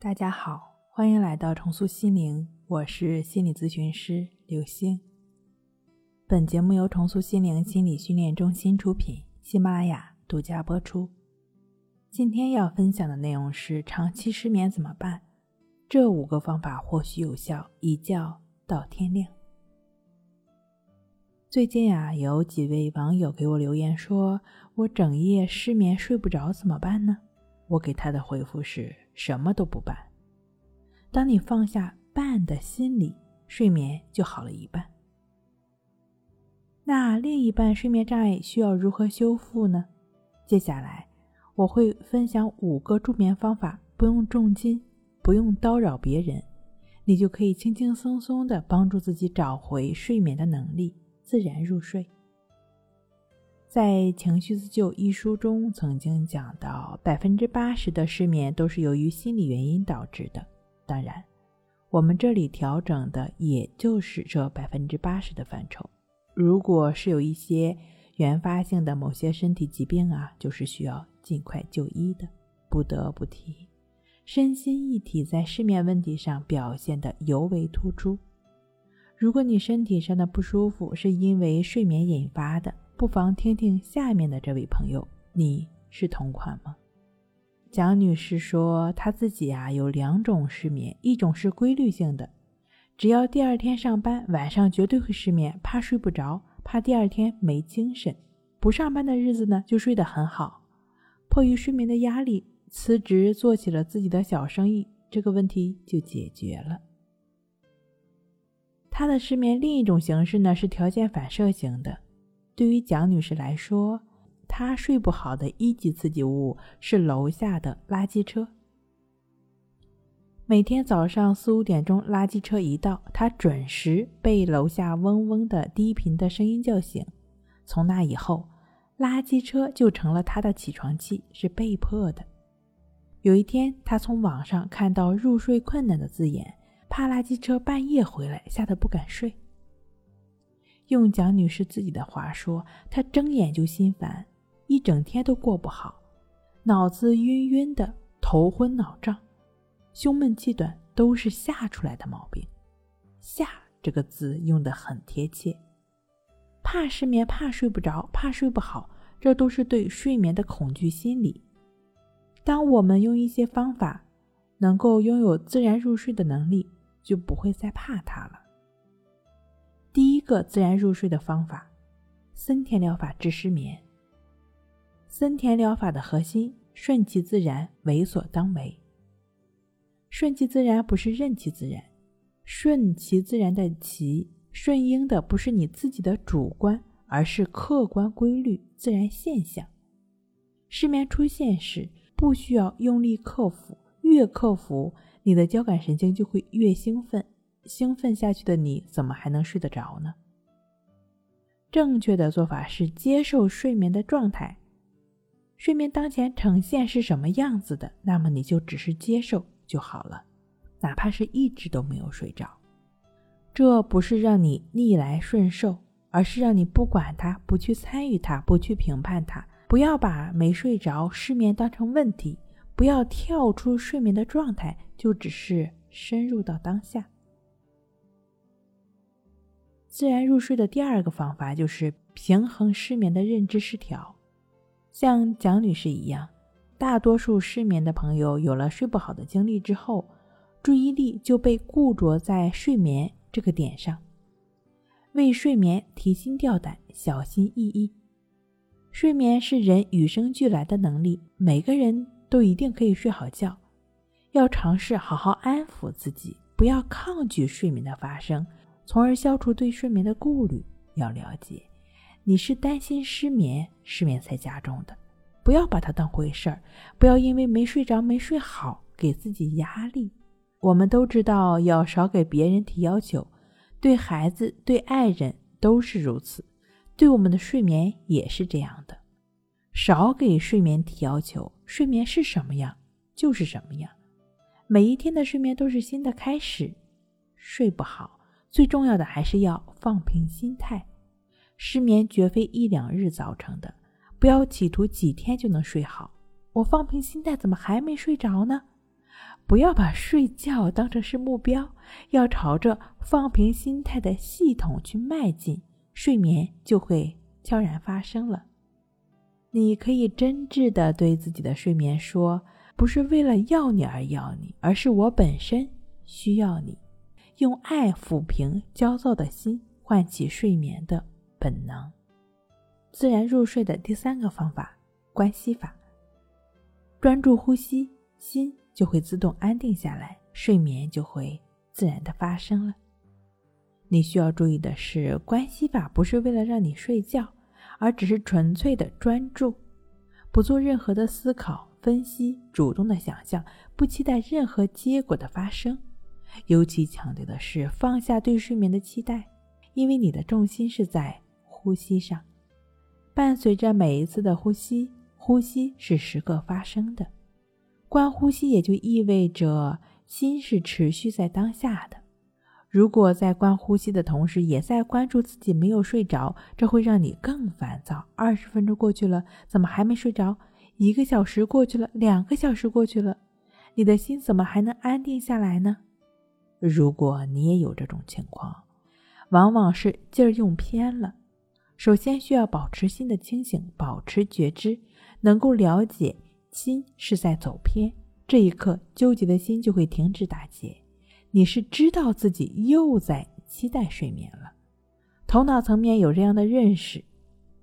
大家好，欢迎来到重塑心灵，我是心理咨询师刘星。本节目由重塑心灵心理训练中心出品，喜马拉雅独家播出。今天要分享的内容是长期失眠怎么办？这五个方法或许有效，一觉到天亮。最近啊，有几位网友给我留言说，我整夜失眠睡不着，怎么办呢？我给他的回复是。什么都不办。当你放下办的心理，睡眠就好了一半。那另一半睡眠障碍需要如何修复呢？接下来我会分享五个助眠方法，不用重金，不用叨扰别人，你就可以轻轻松松的帮助自己找回睡眠的能力，自然入睡。在《情绪自救》一书中，曾经讲到，百分之八十的失眠都是由于心理原因导致的。当然，我们这里调整的也就是这百分之八十的范畴。如果是有一些原发性的某些身体疾病啊，就是需要尽快就医的。不得不提，身心一体在失眠问题上表现的尤为突出。如果你身体上的不舒服是因为睡眠引发的，不妨听听下面的这位朋友，你是同款吗？蒋女士说，她自己啊有两种失眠，一种是规律性的，只要第二天上班，晚上绝对会失眠，怕睡不着，怕第二天没精神；不上班的日子呢，就睡得很好。迫于睡眠的压力，辞职做起了自己的小生意，这个问题就解决了。她的失眠另一种形式呢，是条件反射型的。对于蒋女士来说，她睡不好的一级刺激物是楼下的垃圾车。每天早上四五点钟，垃圾车一到，她准时被楼下嗡嗡的低频的声音叫醒。从那以后，垃圾车就成了她的起床气，是被迫的。有一天，她从网上看到入睡困难的字眼，怕垃圾车半夜回来，吓得不敢睡。用蒋女士自己的话说，她睁眼就心烦，一整天都过不好，脑子晕晕的，头昏脑胀，胸闷气短，都是吓出来的毛病。吓这个字用的很贴切，怕失眠，怕睡不着，怕睡不好，这都是对睡眠的恐惧心理。当我们用一些方法，能够拥有自然入睡的能力，就不会再怕它了。个自然入睡的方法，森田疗法治失眠。森田疗法的核心：顺其自然，为所当为。顺其自然不是任其自然，顺其自然的其顺应的不是你自己的主观，而是客观规律、自然现象。失眠出现时，不需要用力克服，越克服，你的交感神经就会越兴奋。兴奋下去的你怎么还能睡得着呢？正确的做法是接受睡眠的状态，睡眠当前呈现是什么样子的，那么你就只是接受就好了，哪怕是一直都没有睡着。这不是让你逆来顺受，而是让你不管它，不去参与它，不去评判它，不要把没睡着、失眠当成问题，不要跳出睡眠的状态，就只是深入到当下。自然入睡的第二个方法就是平衡失眠的认知失调。像蒋女士一样，大多数失眠的朋友有了睡不好的经历之后，注意力就被固着在睡眠这个点上，为睡眠提心吊胆、小心翼翼。睡眠是人与生俱来的能力，每个人都一定可以睡好觉。要尝试好好安抚自己，不要抗拒睡眠的发生。从而消除对睡眠的顾虑。要了解，你是担心失眠，失眠才加重的，不要把它当回事儿，不要因为没睡着、没睡好给自己压力。我们都知道要少给别人提要求，对孩子、对爱人都是如此，对我们的睡眠也是这样的。少给睡眠提要求，睡眠是什么样就是什么样。每一天的睡眠都是新的开始，睡不好。最重要的还是要放平心态，失眠绝非一两日造成的，不要企图几天就能睡好。我放平心态，怎么还没睡着呢？不要把睡觉当成是目标，要朝着放平心态的系统去迈进，睡眠就会悄然发生了。你可以真挚的对自己的睡眠说：“不是为了要你而要你，而是我本身需要你。”用爱抚平焦躁的心，唤起睡眠的本能。自然入睡的第三个方法——关系法。专注呼吸，心。就会自动安定下来，睡眠就会自然的发生了。你需要注意的是，关系法不是为了让你睡觉，而只是纯粹的专注，不做任何的思考、分析，主动的想象，不期待任何结果的发生。尤其强调的是放下对睡眠的期待，因为你的重心是在呼吸上，伴随着每一次的呼吸，呼吸是时刻发生的。观呼吸也就意味着心是持续在当下的。如果在观呼吸的同时，也在关注自己没有睡着，这会让你更烦躁。二十分钟过去了，怎么还没睡着？一个小时过去了，两个小时过去了，你的心怎么还能安定下来呢？如果你也有这种情况，往往是劲儿用偏了。首先需要保持心的清醒，保持觉知，能够了解。心是在走偏，这一刻纠结的心就会停止打结。你是知道自己又在期待睡眠了，头脑层面有这样的认识。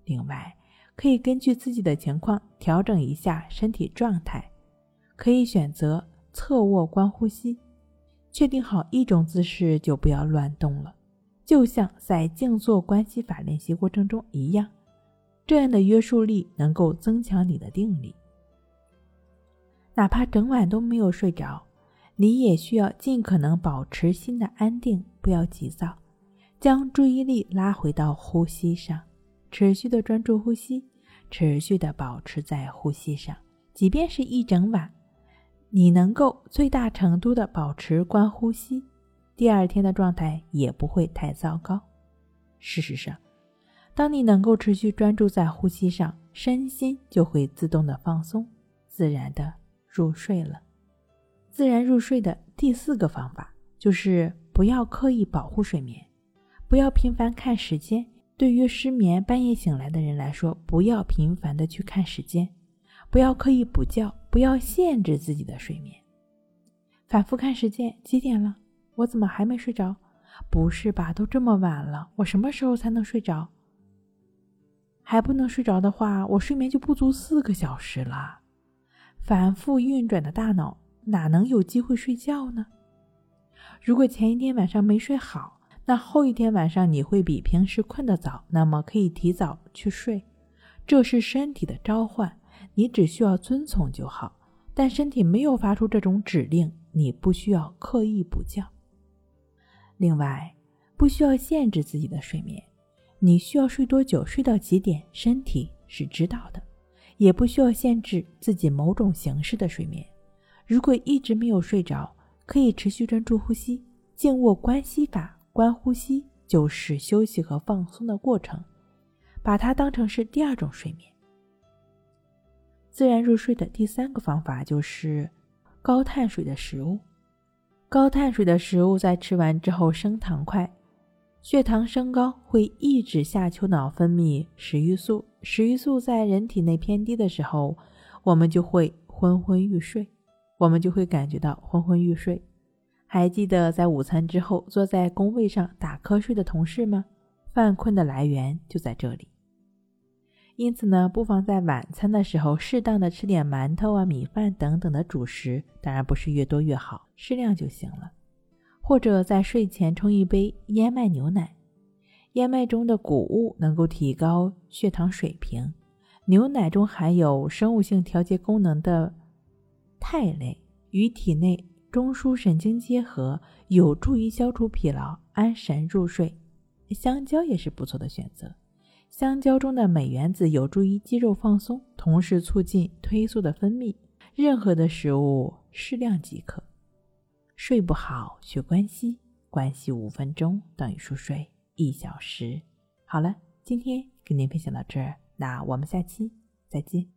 另外，可以根据自己的情况调整一下身体状态，可以选择侧卧观呼吸，确定好一种姿势就不要乱动了，就像在静坐关系法练习过程中一样。这样的约束力能够增强你的定力。哪怕整晚都没有睡着，你也需要尽可能保持心的安定，不要急躁，将注意力拉回到呼吸上，持续的专注呼吸，持续的保持在呼吸上。即便是一整晚，你能够最大程度的保持观呼吸，第二天的状态也不会太糟糕。事实上，当你能够持续专注在呼吸上，身心就会自动的放松，自然的。入睡了，自然入睡的第四个方法就是不要刻意保护睡眠，不要频繁看时间。对于失眠半夜醒来的人来说，不要频繁的去看时间，不要刻意补觉，不要限制自己的睡眠。反复看时间，几点了？我怎么还没睡着？不是吧，都这么晚了，我什么时候才能睡着？还不能睡着的话，我睡眠就不足四个小时了。反复运转的大脑哪能有机会睡觉呢？如果前一天晚上没睡好，那后一天晚上你会比平时困得早，那么可以提早去睡，这是身体的召唤，你只需要遵从就好。但身体没有发出这种指令，你不需要刻意补觉。另外，不需要限制自己的睡眠，你需要睡多久、睡到几点，身体是知道的。也不需要限制自己某种形式的睡眠。如果一直没有睡着，可以持续专注呼吸，静卧观息法，观呼吸就是休息和放松的过程，把它当成是第二种睡眠。自然入睡的第三个方法就是高碳水的食物。高碳水的食物在吃完之后升糖快。血糖升高会抑制下丘脑分泌食欲素，食欲素在人体内偏低的时候，我们就会昏昏欲睡，我们就会感觉到昏昏欲睡。还记得在午餐之后坐在工位上打瞌睡的同事吗？犯困的来源就在这里。因此呢，不妨在晚餐的时候适当的吃点馒头啊、米饭等等的主食，当然不是越多越好，适量就行了。或者在睡前冲一杯燕麦牛奶，燕麦中的谷物能够提高血糖水平，牛奶中含有生物性调节功能的肽类，与体内中枢神经结合，有助于消除疲劳、安神入睡。香蕉也是不错的选择，香蕉中的镁原子有助于肌肉放松，同时促进褪素的分泌。任何的食物适量即可。睡不好，学关系，关系五分钟等于熟睡一小时。好了，今天跟您分享到这儿，那我们下期再见。